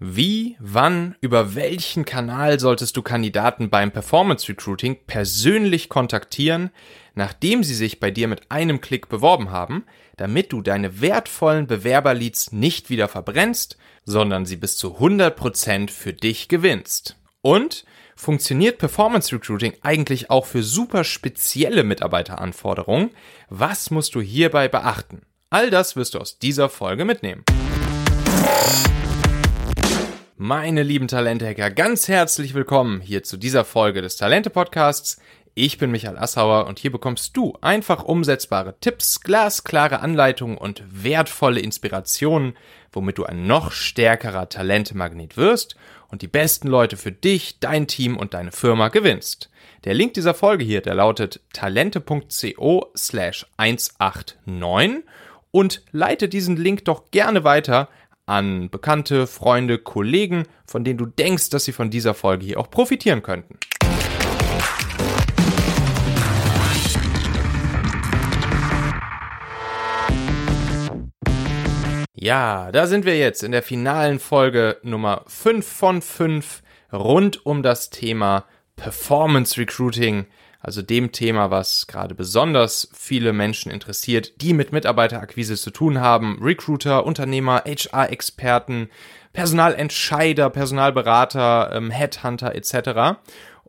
Wie, wann, über welchen Kanal solltest du Kandidaten beim Performance Recruiting persönlich kontaktieren, nachdem sie sich bei dir mit einem Klick beworben haben, damit du deine wertvollen Bewerberleads nicht wieder verbrennst, sondern sie bis zu 100% für dich gewinnst? Und funktioniert Performance Recruiting eigentlich auch für super spezielle Mitarbeiteranforderungen? Was musst du hierbei beachten? All das wirst du aus dieser Folge mitnehmen. Meine lieben Talente-Hacker, ganz herzlich willkommen hier zu dieser Folge des Talente-Podcasts. Ich bin Michael Assauer und hier bekommst du einfach umsetzbare Tipps, glasklare Anleitungen und wertvolle Inspirationen, womit du ein noch stärkerer Talentemagnet wirst und die besten Leute für dich, dein Team und deine Firma gewinnst. Der Link dieser Folge hier, der lautet talente.co slash 189 und leite diesen Link doch gerne weiter an Bekannte, Freunde, Kollegen, von denen du denkst, dass sie von dieser Folge hier auch profitieren könnten. Ja, da sind wir jetzt in der finalen Folge Nummer 5 von 5 rund um das Thema Performance Recruiting also dem Thema, was gerade besonders viele Menschen interessiert, die mit Mitarbeiterakquise zu tun haben, Recruiter, Unternehmer, HR-Experten, Personalentscheider, Personalberater, ähm, Headhunter etc.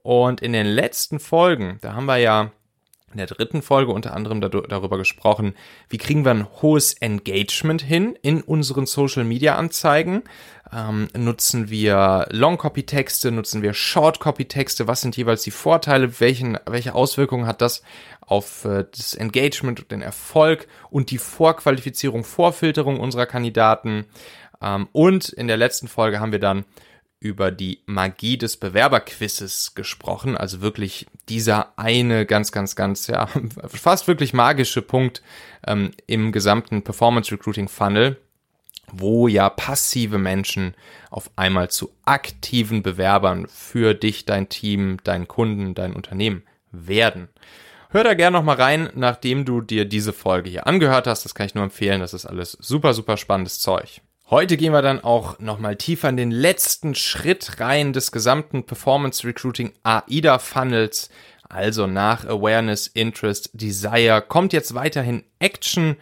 Und in den letzten Folgen, da haben wir ja in der dritten Folge unter anderem darüber gesprochen, wie kriegen wir ein hohes Engagement hin in unseren Social-Media-Anzeigen. Ähm, nutzen wir Long-Copy-Texte, nutzen wir Short-Copy-Texte, was sind jeweils die Vorteile, welchen, welche Auswirkungen hat das auf äh, das Engagement und den Erfolg und die Vorqualifizierung, Vorfilterung unserer Kandidaten. Ähm, und in der letzten Folge haben wir dann über die Magie des Bewerberquizzes gesprochen. Also wirklich dieser eine ganz, ganz, ganz, ja, fast wirklich magische Punkt ähm, im gesamten Performance Recruiting Funnel, wo ja passive Menschen auf einmal zu aktiven Bewerbern für dich, dein Team, deinen Kunden, dein Unternehmen werden. Hör da gerne nochmal rein, nachdem du dir diese Folge hier angehört hast. Das kann ich nur empfehlen. Das ist alles super, super spannendes Zeug. Heute gehen wir dann auch nochmal tiefer in den letzten Schritt rein des gesamten Performance Recruiting AIDA Funnels. Also nach Awareness, Interest, Desire kommt jetzt weiterhin Action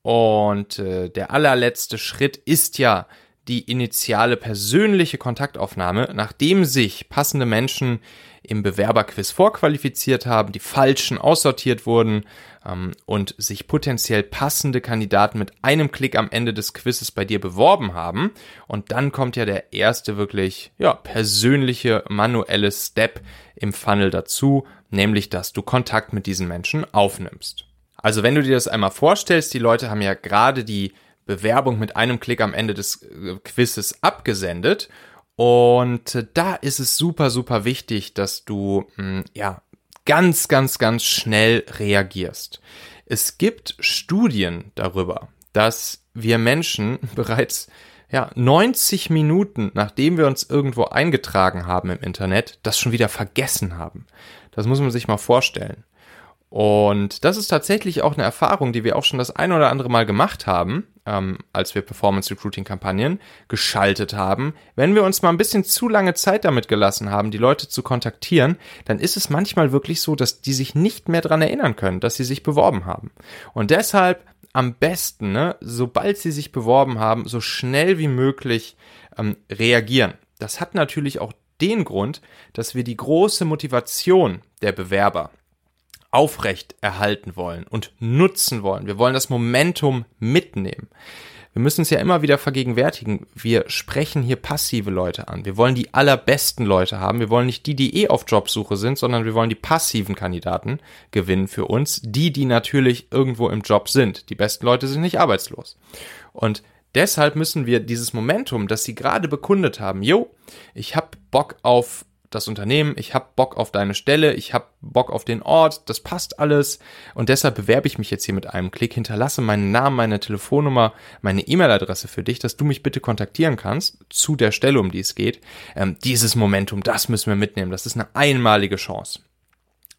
und äh, der allerletzte Schritt ist ja die initiale persönliche Kontaktaufnahme, nachdem sich passende Menschen im Bewerberquiz vorqualifiziert haben, die falschen aussortiert wurden ähm, und sich potenziell passende Kandidaten mit einem Klick am Ende des Quizzes bei dir beworben haben. Und dann kommt ja der erste wirklich ja, persönliche manuelle Step im Funnel dazu, nämlich dass du Kontakt mit diesen Menschen aufnimmst. Also wenn du dir das einmal vorstellst, die Leute haben ja gerade die Bewerbung mit einem Klick am Ende des äh, Quizzes abgesendet und da ist es super, super wichtig, dass du hm, ja ganz, ganz, ganz schnell reagierst. Es gibt Studien darüber, dass wir Menschen bereits ja, 90 Minuten, nachdem wir uns irgendwo eingetragen haben im Internet, das schon wieder vergessen haben. Das muss man sich mal vorstellen. Und das ist tatsächlich auch eine Erfahrung, die wir auch schon das ein oder andere Mal gemacht haben, ähm, als wir Performance Recruiting Kampagnen geschaltet haben. Wenn wir uns mal ein bisschen zu lange Zeit damit gelassen haben, die Leute zu kontaktieren, dann ist es manchmal wirklich so, dass die sich nicht mehr dran erinnern können, dass sie sich beworben haben. Und deshalb am besten, ne, sobald sie sich beworben haben, so schnell wie möglich ähm, reagieren. Das hat natürlich auch den Grund, dass wir die große Motivation der Bewerber aufrecht erhalten wollen und nutzen wollen. Wir wollen das Momentum mitnehmen. Wir müssen uns ja immer wieder vergegenwärtigen, wir sprechen hier passive Leute an. Wir wollen die allerbesten Leute haben. Wir wollen nicht die, die eh auf Jobsuche sind, sondern wir wollen die passiven Kandidaten gewinnen für uns. Die, die natürlich irgendwo im Job sind. Die besten Leute sind nicht arbeitslos. Und deshalb müssen wir dieses Momentum, das sie gerade bekundet haben, yo, ich habe Bock auf das Unternehmen, ich habe Bock auf deine Stelle, ich habe Bock auf den Ort, das passt alles und deshalb bewerbe ich mich jetzt hier mit einem Klick, hinterlasse meinen Namen, meine Telefonnummer, meine E-Mail-Adresse für dich, dass du mich bitte kontaktieren kannst zu der Stelle, um die es geht. Ähm, dieses Momentum, das müssen wir mitnehmen, das ist eine einmalige Chance.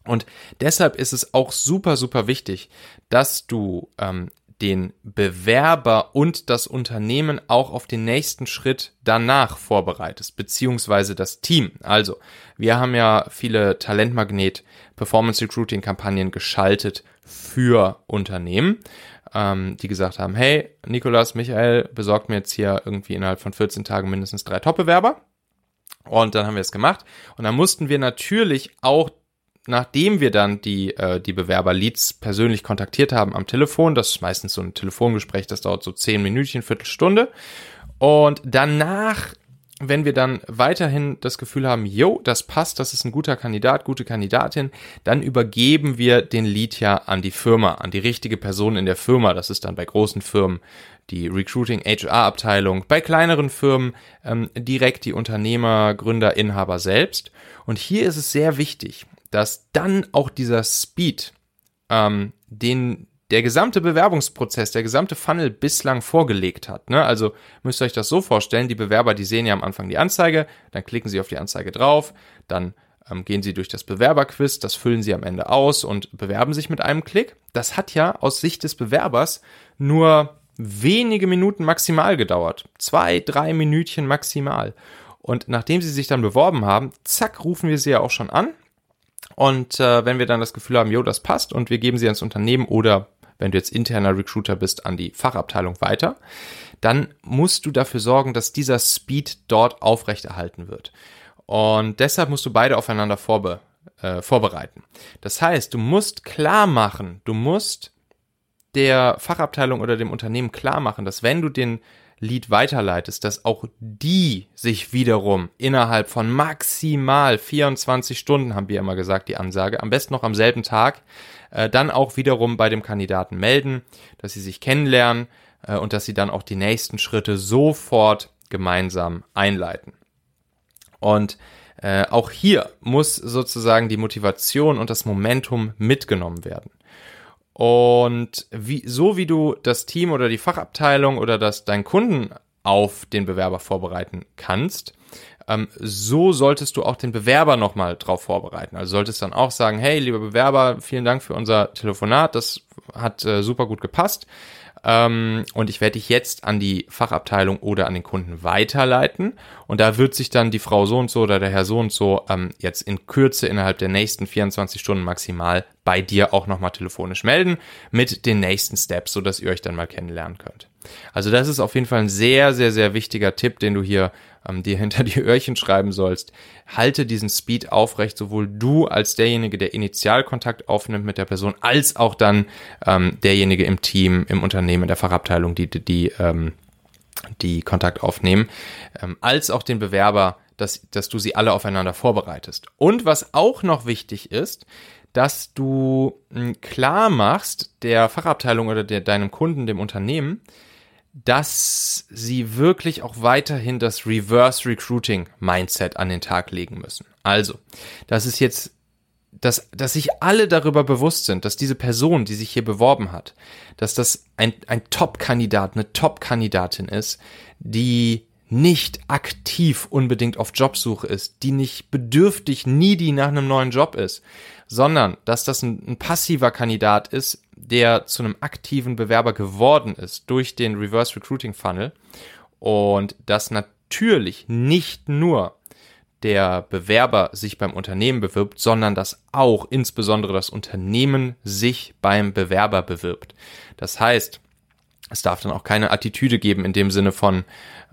Und deshalb ist es auch super, super wichtig, dass du ähm, den Bewerber und das Unternehmen auch auf den nächsten Schritt danach vorbereitest, beziehungsweise das Team. Also, wir haben ja viele Talentmagnet Performance Recruiting Kampagnen geschaltet für Unternehmen, ähm, die gesagt haben, hey, Nikolas, Michael, besorgt mir jetzt hier irgendwie innerhalb von 14 Tagen mindestens drei Top-Bewerber. Und dann haben wir es gemacht. Und dann mussten wir natürlich auch nachdem wir dann die, äh, die Bewerber-Leads persönlich kontaktiert haben am Telefon, das ist meistens so ein Telefongespräch, das dauert so zehn Minütchen, Viertelstunde. Und danach, wenn wir dann weiterhin das Gefühl haben, yo, das passt, das ist ein guter Kandidat, gute Kandidatin, dann übergeben wir den Lead ja an die Firma, an die richtige Person in der Firma. Das ist dann bei großen Firmen die Recruiting HR-Abteilung, bei kleineren Firmen ähm, direkt die Unternehmer, Gründer, Inhaber selbst. Und hier ist es sehr wichtig, dass dann auch dieser Speed, ähm, den der gesamte Bewerbungsprozess, der gesamte Funnel bislang vorgelegt hat. Ne? Also müsst ihr euch das so vorstellen, die Bewerber, die sehen ja am Anfang die Anzeige, dann klicken sie auf die Anzeige drauf, dann ähm, gehen sie durch das Bewerberquiz, das füllen sie am Ende aus und bewerben sich mit einem Klick. Das hat ja aus Sicht des Bewerbers nur wenige Minuten maximal gedauert. Zwei, drei Minütchen maximal. Und nachdem sie sich dann beworben haben, zack, rufen wir sie ja auch schon an und äh, wenn wir dann das Gefühl haben, jo, das passt und wir geben sie ans Unternehmen oder wenn du jetzt interner Recruiter bist, an die Fachabteilung weiter, dann musst du dafür sorgen, dass dieser Speed dort aufrechterhalten wird. Und deshalb musst du beide aufeinander vorbe äh, vorbereiten. Das heißt, du musst klar machen, du musst der Fachabteilung oder dem Unternehmen klar machen, dass wenn du den Lied weiterleitest, dass auch die sich wiederum innerhalb von maximal 24 Stunden, haben wir immer gesagt, die Ansage, am besten noch am selben Tag, äh, dann auch wiederum bei dem Kandidaten melden, dass sie sich kennenlernen äh, und dass sie dann auch die nächsten Schritte sofort gemeinsam einleiten. Und äh, auch hier muss sozusagen die Motivation und das Momentum mitgenommen werden. Und wie, so wie du das Team oder die Fachabteilung oder das, deinen Kunden auf den Bewerber vorbereiten kannst, ähm, so solltest du auch den Bewerber nochmal drauf vorbereiten. Also solltest dann auch sagen, hey, lieber Bewerber, vielen Dank für unser Telefonat, das hat äh, super gut gepasst. Ähm, und ich werde dich jetzt an die Fachabteilung oder an den Kunden weiterleiten. Und da wird sich dann die Frau so und so oder der Herr so und so ähm, jetzt in Kürze innerhalb der nächsten 24 Stunden maximal bei dir auch nochmal telefonisch melden mit den nächsten Steps, sodass ihr euch dann mal kennenlernen könnt. Also das ist auf jeden Fall ein sehr, sehr, sehr wichtiger Tipp, den du hier ähm, dir hinter die Öhrchen schreiben sollst. Halte diesen Speed aufrecht, sowohl du als derjenige, der Initialkontakt aufnimmt mit der Person, als auch dann ähm, derjenige im Team, im Unternehmen, in der Fachabteilung, die, die, die, ähm, die Kontakt aufnehmen, ähm, als auch den Bewerber, dass, dass du sie alle aufeinander vorbereitest. Und was auch noch wichtig ist, dass du klar machst der Fachabteilung oder der, deinem Kunden, dem Unternehmen, dass sie wirklich auch weiterhin das Reverse Recruiting Mindset an den Tag legen müssen. Also, das ist jetzt, dass, dass sich alle darüber bewusst sind, dass diese Person, die sich hier beworben hat, dass das ein, ein Top-Kandidat, eine Top-Kandidatin ist, die nicht aktiv unbedingt auf Jobsuche ist, die nicht bedürftig, needy nach einem neuen Job ist, sondern dass das ein, ein passiver Kandidat ist, der zu einem aktiven Bewerber geworden ist durch den Reverse Recruiting Funnel und dass natürlich nicht nur der Bewerber sich beim Unternehmen bewirbt, sondern dass auch insbesondere das Unternehmen sich beim Bewerber bewirbt. Das heißt, es darf dann auch keine Attitüde geben in dem Sinne von,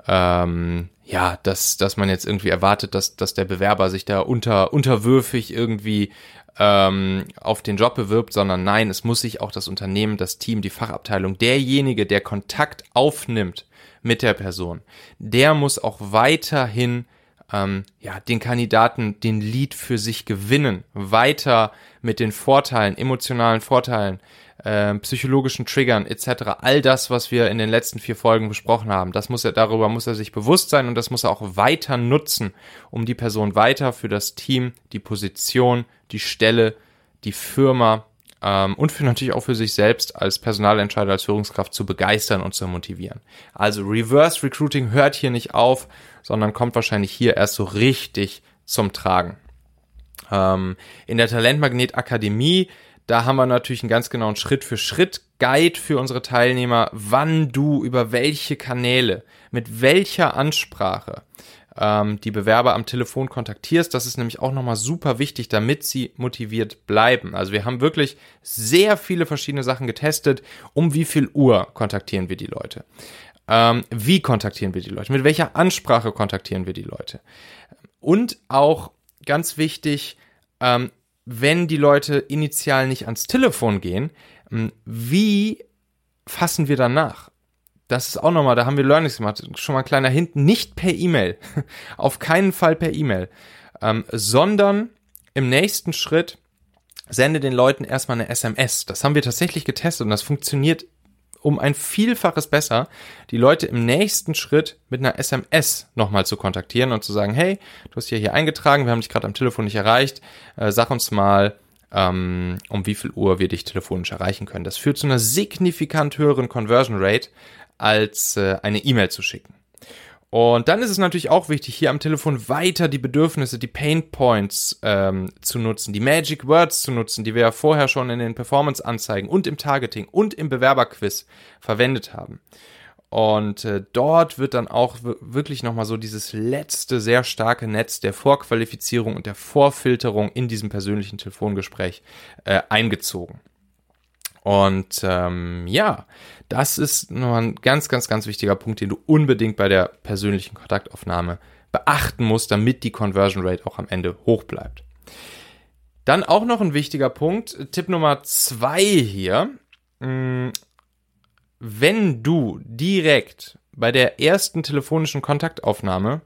ähm, ja, dass, dass man jetzt irgendwie erwartet, dass, dass der Bewerber sich da unter, unterwürfig irgendwie ähm, auf den Job bewirbt, sondern nein, es muss sich auch das Unternehmen, das Team, die Fachabteilung, derjenige, der Kontakt aufnimmt mit der Person, der muss auch weiterhin ähm, ja, den Kandidaten den Lead für sich gewinnen, weiter mit den Vorteilen, emotionalen Vorteilen äh, psychologischen Triggern etc. All das, was wir in den letzten vier Folgen besprochen haben, das muss er, darüber muss er sich bewusst sein und das muss er auch weiter nutzen, um die Person weiter für das Team, die Position, die Stelle, die Firma ähm, und für natürlich auch für sich selbst als Personalentscheider, als Führungskraft zu begeistern und zu motivieren. Also Reverse Recruiting hört hier nicht auf, sondern kommt wahrscheinlich hier erst so richtig zum Tragen. Ähm, in der Talentmagnet Akademie da haben wir natürlich einen ganz genauen Schritt für Schritt Guide für unsere Teilnehmer, wann du über welche Kanäle, mit welcher Ansprache ähm, die Bewerber am Telefon kontaktierst. Das ist nämlich auch nochmal super wichtig, damit sie motiviert bleiben. Also wir haben wirklich sehr viele verschiedene Sachen getestet. Um wie viel Uhr kontaktieren wir die Leute? Ähm, wie kontaktieren wir die Leute? Mit welcher Ansprache kontaktieren wir die Leute? Und auch ganz wichtig, ähm, wenn die Leute initial nicht ans Telefon gehen, ähm, wie fassen wir danach? Das ist auch nochmal, da haben wir Learnings gemacht. Schon mal ein kleiner Hint, nicht per E-Mail. Auf keinen Fall per E-Mail. Ähm, sondern im nächsten Schritt sende den Leuten erstmal eine SMS. Das haben wir tatsächlich getestet und das funktioniert um ein Vielfaches besser, die Leute im nächsten Schritt mit einer SMS nochmal zu kontaktieren und zu sagen, hey, du hast hier hier eingetragen, wir haben dich gerade am Telefon nicht erreicht, äh, sag uns mal, ähm, um wie viel Uhr wir dich telefonisch erreichen können. Das führt zu einer signifikant höheren Conversion Rate, als äh, eine E-Mail zu schicken. Und dann ist es natürlich auch wichtig, hier am Telefon weiter die Bedürfnisse, die Pain Points ähm, zu nutzen, die Magic Words zu nutzen, die wir ja vorher schon in den Performance-Anzeigen und im Targeting und im Bewerberquiz verwendet haben. Und äh, dort wird dann auch wirklich nochmal so dieses letzte sehr starke Netz der Vorqualifizierung und der Vorfilterung in diesem persönlichen Telefongespräch äh, eingezogen. Und ähm, ja, das ist noch ein ganz, ganz, ganz wichtiger Punkt, den du unbedingt bei der persönlichen Kontaktaufnahme beachten musst, damit die Conversion Rate auch am Ende hoch bleibt. Dann auch noch ein wichtiger Punkt, Tipp Nummer zwei hier. Mm, wenn du direkt bei der ersten telefonischen Kontaktaufnahme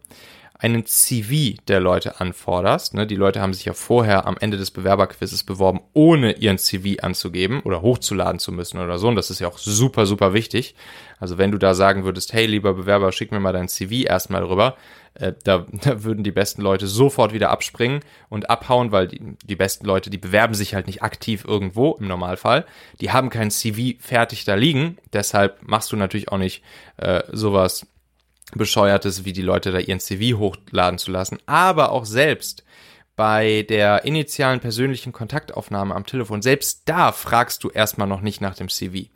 einen CV der Leute anforderst. Ne? Die Leute haben sich ja vorher am Ende des Bewerberquizzes beworben, ohne ihren CV anzugeben oder hochzuladen zu müssen oder so. Und das ist ja auch super, super wichtig. Also wenn du da sagen würdest, hey, lieber Bewerber, schick mir mal dein CV erstmal rüber, äh, da, da würden die besten Leute sofort wieder abspringen und abhauen, weil die, die besten Leute, die bewerben sich halt nicht aktiv irgendwo im Normalfall. Die haben kein CV fertig da liegen. Deshalb machst du natürlich auch nicht äh, sowas bescheuertes, wie die Leute da ihren CV hochladen zu lassen, aber auch selbst bei der initialen persönlichen Kontaktaufnahme am Telefon, selbst da fragst du erstmal noch nicht nach dem CV.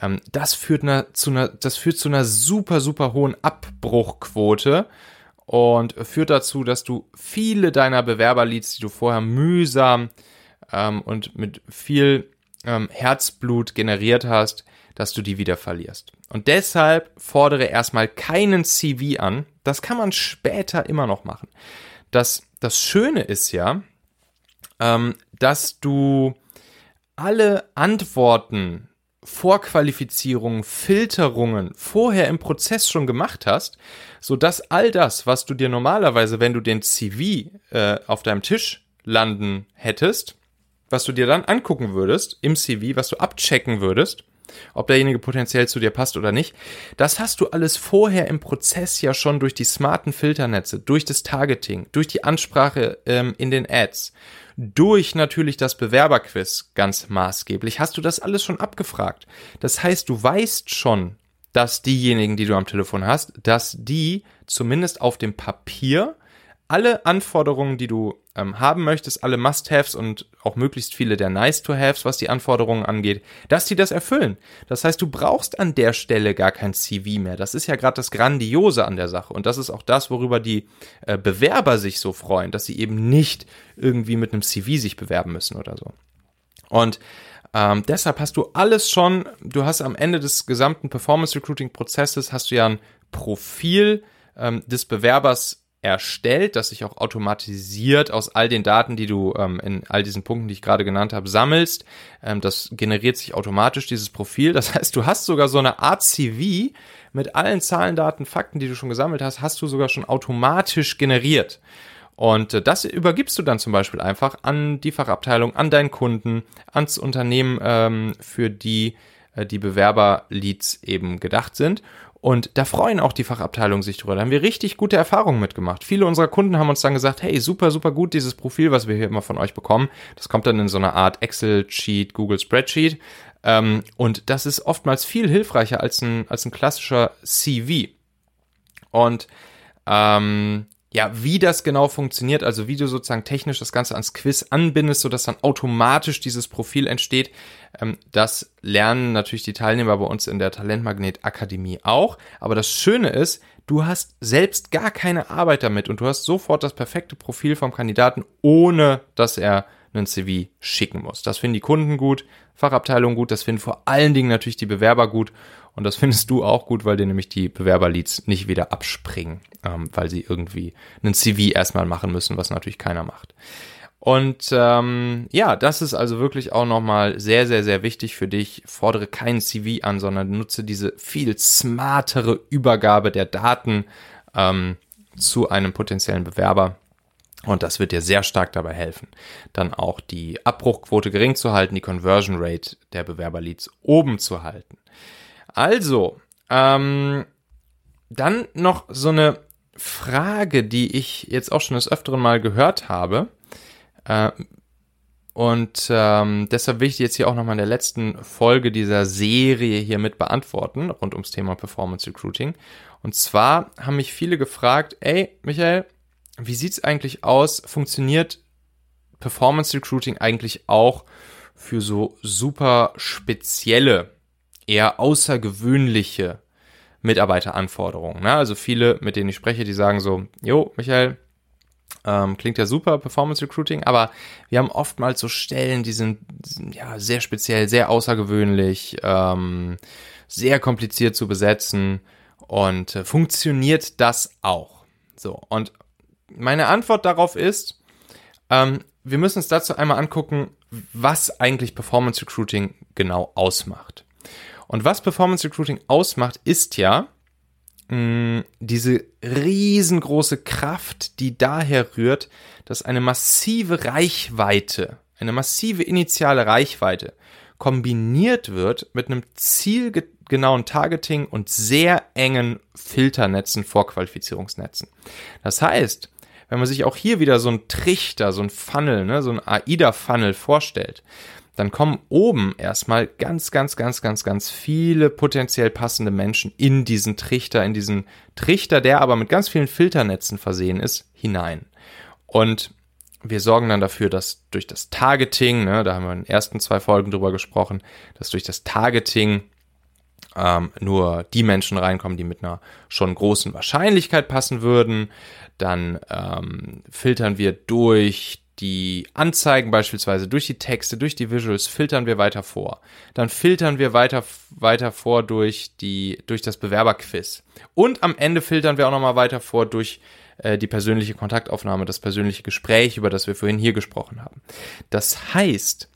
Ähm, das führt einer, zu einer, das führt zu einer super, super hohen Abbruchquote und führt dazu, dass du viele deiner Bewerberleads, die du vorher mühsam ähm, und mit viel ähm, Herzblut generiert hast, dass du die wieder verlierst. Und deshalb fordere erstmal keinen CV an. Das kann man später immer noch machen. Das, das Schöne ist ja, ähm, dass du alle Antworten, Vorqualifizierungen, Filterungen vorher im Prozess schon gemacht hast, so dass all das, was du dir normalerweise, wenn du den CV äh, auf deinem Tisch landen hättest, was du dir dann angucken würdest im CV, was du abchecken würdest, ob derjenige potenziell zu dir passt oder nicht. Das hast du alles vorher im Prozess ja schon durch die smarten Filternetze, durch das Targeting, durch die Ansprache ähm, in den Ads, durch natürlich das Bewerberquiz ganz maßgeblich, hast du das alles schon abgefragt. Das heißt, du weißt schon, dass diejenigen, die du am Telefon hast, dass die zumindest auf dem Papier alle Anforderungen, die du ähm, haben möchtest, alle Must-Haves und auch möglichst viele der Nice-to-Haves, was die Anforderungen angeht, dass die das erfüllen. Das heißt, du brauchst an der Stelle gar kein CV mehr. Das ist ja gerade das Grandiose an der Sache. Und das ist auch das, worüber die äh, Bewerber sich so freuen, dass sie eben nicht irgendwie mit einem CV sich bewerben müssen oder so. Und ähm, deshalb hast du alles schon, du hast am Ende des gesamten Performance Recruiting Prozesses hast du ja ein Profil ähm, des Bewerbers erstellt, das sich auch automatisiert aus all den Daten, die du ähm, in all diesen Punkten, die ich gerade genannt habe, sammelst. Ähm, das generiert sich automatisch, dieses Profil. Das heißt, du hast sogar so eine Art CV mit allen Zahlen, Daten, Fakten, die du schon gesammelt hast, hast du sogar schon automatisch generiert. Und äh, das übergibst du dann zum Beispiel einfach an die Fachabteilung, an deinen Kunden, ans Unternehmen, ähm, für die äh, die Bewerberleads eben gedacht sind. Und da freuen auch die Fachabteilungen sich drüber. Da haben wir richtig gute Erfahrungen mitgemacht. Viele unserer Kunden haben uns dann gesagt, hey, super, super gut, dieses Profil, was wir hier immer von euch bekommen. Das kommt dann in so einer Art Excel-Sheet, Google Spreadsheet. Ähm, und das ist oftmals viel hilfreicher als ein, als ein klassischer CV. Und ähm, ja, wie das genau funktioniert, also wie du sozusagen technisch das Ganze ans Quiz anbindest, sodass dann automatisch dieses Profil entsteht, ähm, das lernen natürlich die Teilnehmer bei uns in der Talentmagnet Akademie auch. Aber das Schöne ist, du hast selbst gar keine Arbeit damit und du hast sofort das perfekte Profil vom Kandidaten, ohne dass er einen CV schicken muss. Das finden die Kunden gut, Fachabteilung gut, das finden vor allen Dingen natürlich die Bewerber gut und das findest du auch gut, weil dir nämlich die Bewerberleads nicht wieder abspringen, ähm, weil sie irgendwie einen CV erstmal machen müssen, was natürlich keiner macht. Und ähm, ja, das ist also wirklich auch nochmal sehr, sehr, sehr wichtig für dich. Fordere keinen CV an, sondern nutze diese viel smartere Übergabe der Daten ähm, zu einem potenziellen Bewerber. Und das wird dir sehr stark dabei helfen, dann auch die Abbruchquote gering zu halten, die Conversion Rate der Bewerberleads oben zu halten. Also, ähm, dann noch so eine Frage, die ich jetzt auch schon des Öfteren mal gehört habe. Äh, und ähm, deshalb will ich jetzt hier auch nochmal in der letzten Folge dieser Serie hier mit beantworten, rund ums Thema Performance Recruiting. Und zwar haben mich viele gefragt, ey, Michael, wie sieht's eigentlich aus? Funktioniert Performance Recruiting eigentlich auch für so super spezielle eher außergewöhnliche Mitarbeiteranforderungen. Ne? Also viele, mit denen ich spreche, die sagen so, jo, Michael, ähm, klingt ja super, Performance Recruiting, aber wir haben oftmals so Stellen, die sind ja sehr speziell, sehr außergewöhnlich, ähm, sehr kompliziert zu besetzen und äh, funktioniert das auch? So, und meine Antwort darauf ist, ähm, wir müssen uns dazu einmal angucken, was eigentlich Performance Recruiting genau ausmacht. Und was Performance Recruiting ausmacht, ist ja diese riesengroße Kraft, die daher rührt, dass eine massive Reichweite, eine massive initiale Reichweite kombiniert wird mit einem zielgenauen Targeting und sehr engen Filternetzen, Vorqualifizierungsnetzen. Das heißt, wenn man sich auch hier wieder so ein Trichter, so ein Funnel, ne, so ein AIDA-Funnel vorstellt, dann kommen oben erstmal ganz, ganz, ganz, ganz, ganz viele potenziell passende Menschen in diesen Trichter, in diesen Trichter, der aber mit ganz vielen Filternetzen versehen ist, hinein. Und wir sorgen dann dafür, dass durch das Targeting, ne, da haben wir in den ersten zwei Folgen drüber gesprochen, dass durch das Targeting ähm, nur die Menschen reinkommen, die mit einer schon großen Wahrscheinlichkeit passen würden. Dann ähm, filtern wir durch die Anzeigen beispielsweise durch die Texte, durch die Visuals filtern wir weiter vor. Dann filtern wir weiter, weiter vor durch die, durch das Bewerberquiz. Und am Ende filtern wir auch nochmal weiter vor durch äh, die persönliche Kontaktaufnahme, das persönliche Gespräch, über das wir vorhin hier gesprochen haben. Das heißt,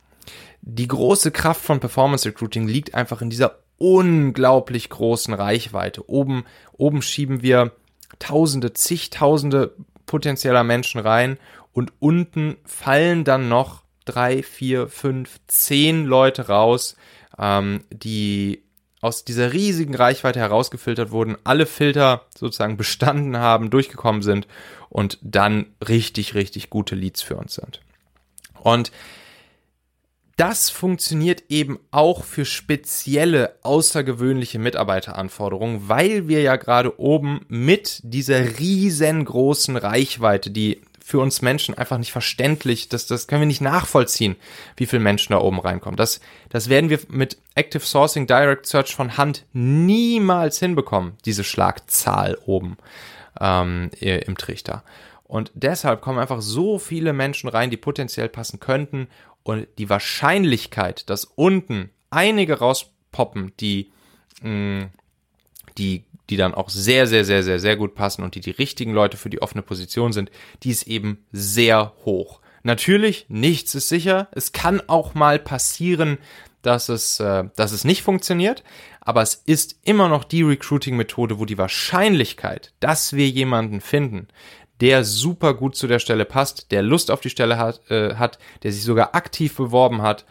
die große Kraft von Performance Recruiting liegt einfach in dieser unglaublich großen Reichweite. Oben, oben schieben wir Tausende, zigtausende potenzieller Menschen rein und unten fallen dann noch drei, vier, fünf, zehn Leute raus, ähm, die aus dieser riesigen Reichweite herausgefiltert wurden, alle Filter sozusagen bestanden haben, durchgekommen sind und dann richtig, richtig gute Leads für uns sind. Und das funktioniert eben auch für spezielle, außergewöhnliche Mitarbeiteranforderungen, weil wir ja gerade oben mit dieser riesengroßen Reichweite, die für uns Menschen einfach nicht verständlich. Das, das können wir nicht nachvollziehen, wie viele Menschen da oben reinkommen. Das, das werden wir mit Active Sourcing Direct Search von Hand niemals hinbekommen, diese Schlagzahl oben ähm, im Trichter. Und deshalb kommen einfach so viele Menschen rein, die potenziell passen könnten. Und die Wahrscheinlichkeit, dass unten einige rauspoppen, die, mh, die die dann auch sehr, sehr, sehr, sehr, sehr gut passen und die die richtigen Leute für die offene Position sind, die ist eben sehr hoch. Natürlich, nichts ist sicher. Es kann auch mal passieren, dass es, äh, dass es nicht funktioniert, aber es ist immer noch die Recruiting-Methode, wo die Wahrscheinlichkeit, dass wir jemanden finden, der super gut zu der Stelle passt, der Lust auf die Stelle hat, äh, hat der sich sogar aktiv beworben hat,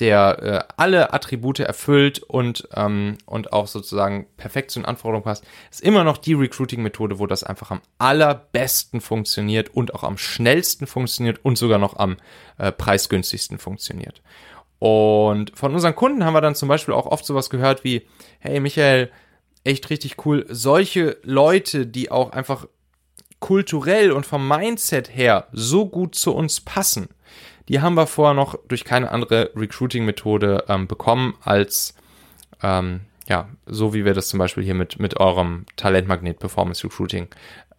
der äh, alle Attribute erfüllt und, ähm, und auch sozusagen perfekt zu den Anforderungen passt, ist immer noch die Recruiting-Methode, wo das einfach am allerbesten funktioniert und auch am schnellsten funktioniert und sogar noch am äh, preisgünstigsten funktioniert. Und von unseren Kunden haben wir dann zum Beispiel auch oft sowas gehört wie, hey Michael, echt richtig cool, solche Leute, die auch einfach kulturell und vom Mindset her so gut zu uns passen, die haben wir vorher noch durch keine andere Recruiting-Methode ähm, bekommen als ähm, ja, so wie wir das zum Beispiel hier mit, mit eurem Talentmagnet Performance Recruiting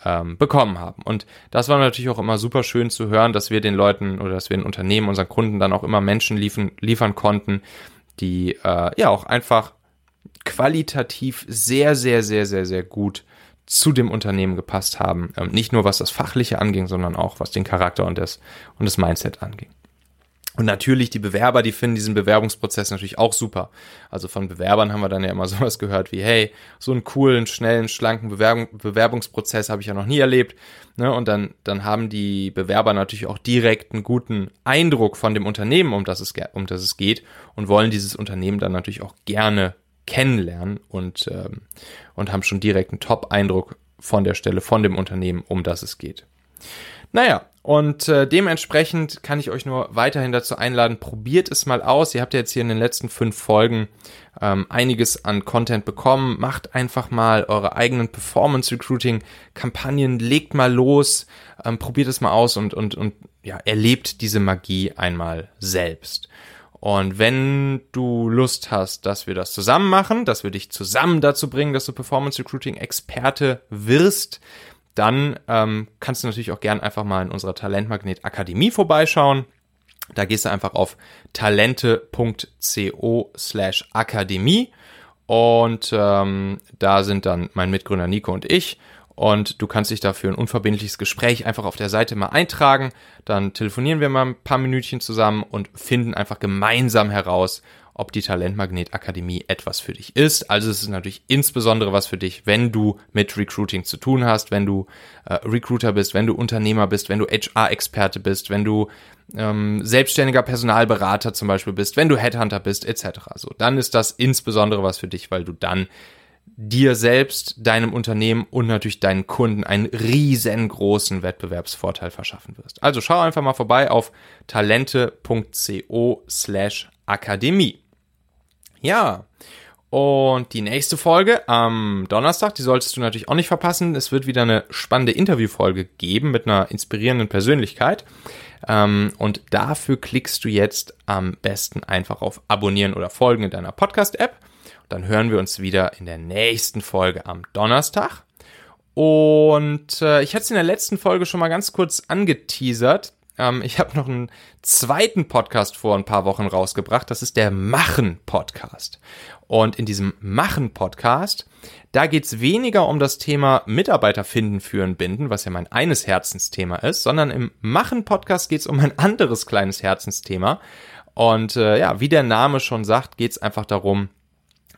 ähm, bekommen haben. Und das war natürlich auch immer super schön zu hören, dass wir den Leuten oder dass wir den Unternehmen, unseren Kunden dann auch immer Menschen liefern, liefern konnten, die äh, ja auch einfach qualitativ sehr, sehr, sehr, sehr, sehr gut zu dem Unternehmen gepasst haben. Ähm, nicht nur was das Fachliche anging, sondern auch was den Charakter und das, und das Mindset anging. Und natürlich die Bewerber, die finden diesen Bewerbungsprozess natürlich auch super. Also von Bewerbern haben wir dann ja immer sowas gehört wie, hey, so einen coolen, schnellen, schlanken Bewerbung, Bewerbungsprozess habe ich ja noch nie erlebt. Ne? Und dann, dann haben die Bewerber natürlich auch direkt einen guten Eindruck von dem Unternehmen, um das es, um das es geht und wollen dieses Unternehmen dann natürlich auch gerne kennenlernen und, ähm, und haben schon direkt einen Top-Eindruck von der Stelle, von dem Unternehmen, um das es geht. Naja, und äh, dementsprechend kann ich euch nur weiterhin dazu einladen, probiert es mal aus. Ihr habt ja jetzt hier in den letzten fünf Folgen ähm, einiges an Content bekommen. Macht einfach mal eure eigenen Performance-Recruiting-Kampagnen, legt mal los, ähm, probiert es mal aus und, und, und ja, erlebt diese Magie einmal selbst. Und wenn du Lust hast, dass wir das zusammen machen, dass wir dich zusammen dazu bringen, dass du Performance Recruiting Experte wirst, dann ähm, kannst du natürlich auch gern einfach mal in unserer Talentmagnet Akademie vorbeischauen. Da gehst du einfach auf talente.co slash Akademie und ähm, da sind dann mein Mitgründer Nico und ich und du kannst dich dafür ein unverbindliches Gespräch einfach auf der Seite mal eintragen. Dann telefonieren wir mal ein paar Minütchen zusammen und finden einfach gemeinsam heraus, ob die Talentmagnet Akademie etwas für dich ist. Also es ist natürlich insbesondere was für dich, wenn du mit Recruiting zu tun hast, wenn du äh, Recruiter bist, wenn du Unternehmer bist, wenn du HR-Experte bist, wenn du ähm, selbstständiger Personalberater zum Beispiel bist, wenn du Headhunter bist, etc. So, dann ist das insbesondere was für dich, weil du dann dir selbst, deinem Unternehmen und natürlich deinen Kunden einen riesengroßen Wettbewerbsvorteil verschaffen wirst. Also schau einfach mal vorbei auf talente.co slash Akademie. Ja, und die nächste Folge am Donnerstag, die solltest du natürlich auch nicht verpassen. Es wird wieder eine spannende Interviewfolge geben mit einer inspirierenden Persönlichkeit. Ähm, und dafür klickst du jetzt am besten einfach auf Abonnieren oder Folgen in deiner Podcast-App. Dann hören wir uns wieder in der nächsten Folge am Donnerstag. Und äh, ich hatte es in der letzten Folge schon mal ganz kurz angeteasert. Ähm, ich habe noch einen zweiten Podcast vor ein paar Wochen rausgebracht. Das ist der Machen-Podcast. Und in diesem Machen-Podcast, da geht's weniger um das Thema Mitarbeiter finden, führen, binden, was ja mein eines Herzensthema ist, sondern im Machen-Podcast geht's um ein anderes kleines Herzensthema. Und äh, ja, wie der Name schon sagt, geht's einfach darum,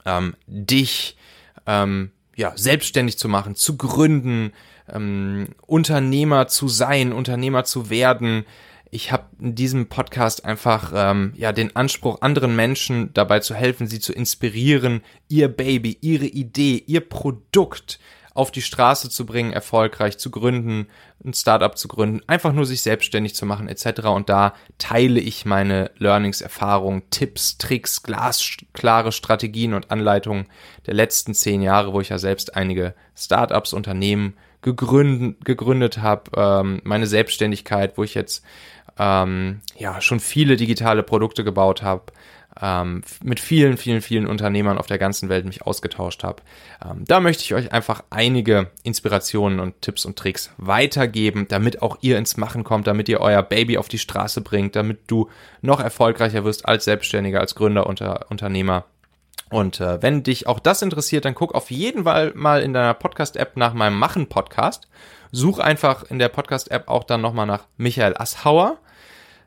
ähm, dich ähm, ja, selbstständig zu machen, zu gründen, ähm, Unternehmer zu sein, Unternehmer zu werden. Ich habe in diesem Podcast einfach ähm, ja den Anspruch, anderen Menschen dabei zu helfen, sie zu inspirieren, ihr Baby, ihre Idee, ihr Produkt auf die Straße zu bringen, erfolgreich zu gründen, ein Startup zu gründen, einfach nur sich selbstständig zu machen etc. Und da teile ich meine Learnings, Erfahrungen, Tipps, Tricks, glasklare Strategien und Anleitungen der letzten zehn Jahre, wo ich ja selbst einige Startups, Unternehmen gegründet, gegründet habe, ähm, meine Selbstständigkeit, wo ich jetzt ähm, ja schon viele digitale Produkte gebaut habe, ähm, mit vielen, vielen, vielen Unternehmern auf der ganzen Welt mich ausgetauscht habe. Ähm, da möchte ich euch einfach einige Inspirationen und Tipps und Tricks weitergeben, damit auch ihr ins Machen kommt, damit ihr euer Baby auf die Straße bringt, damit du noch erfolgreicher wirst als Selbstständiger, als Gründer, unter, Unternehmer und äh, wenn dich auch das interessiert, dann guck auf jeden Fall mal in deiner Podcast-App nach meinem Machen-Podcast. Such einfach in der Podcast-App auch dann nochmal nach Michael Asshauer.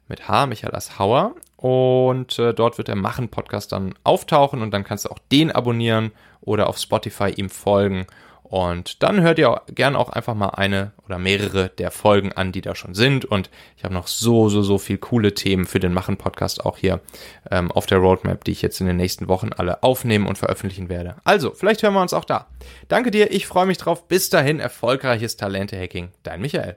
Mit H, Michael Asshauer. Und äh, dort wird der Machen-Podcast dann auftauchen und dann kannst du auch den abonnieren oder auf Spotify ihm folgen. Und dann hört ihr gern auch einfach mal eine oder mehrere der Folgen an, die da schon sind. Und ich habe noch so, so, so viel coole Themen für den Machen-Podcast auch hier ähm, auf der Roadmap, die ich jetzt in den nächsten Wochen alle aufnehmen und veröffentlichen werde. Also, vielleicht hören wir uns auch da. Danke dir, ich freue mich drauf. Bis dahin, erfolgreiches Talente-Hacking. Dein Michael.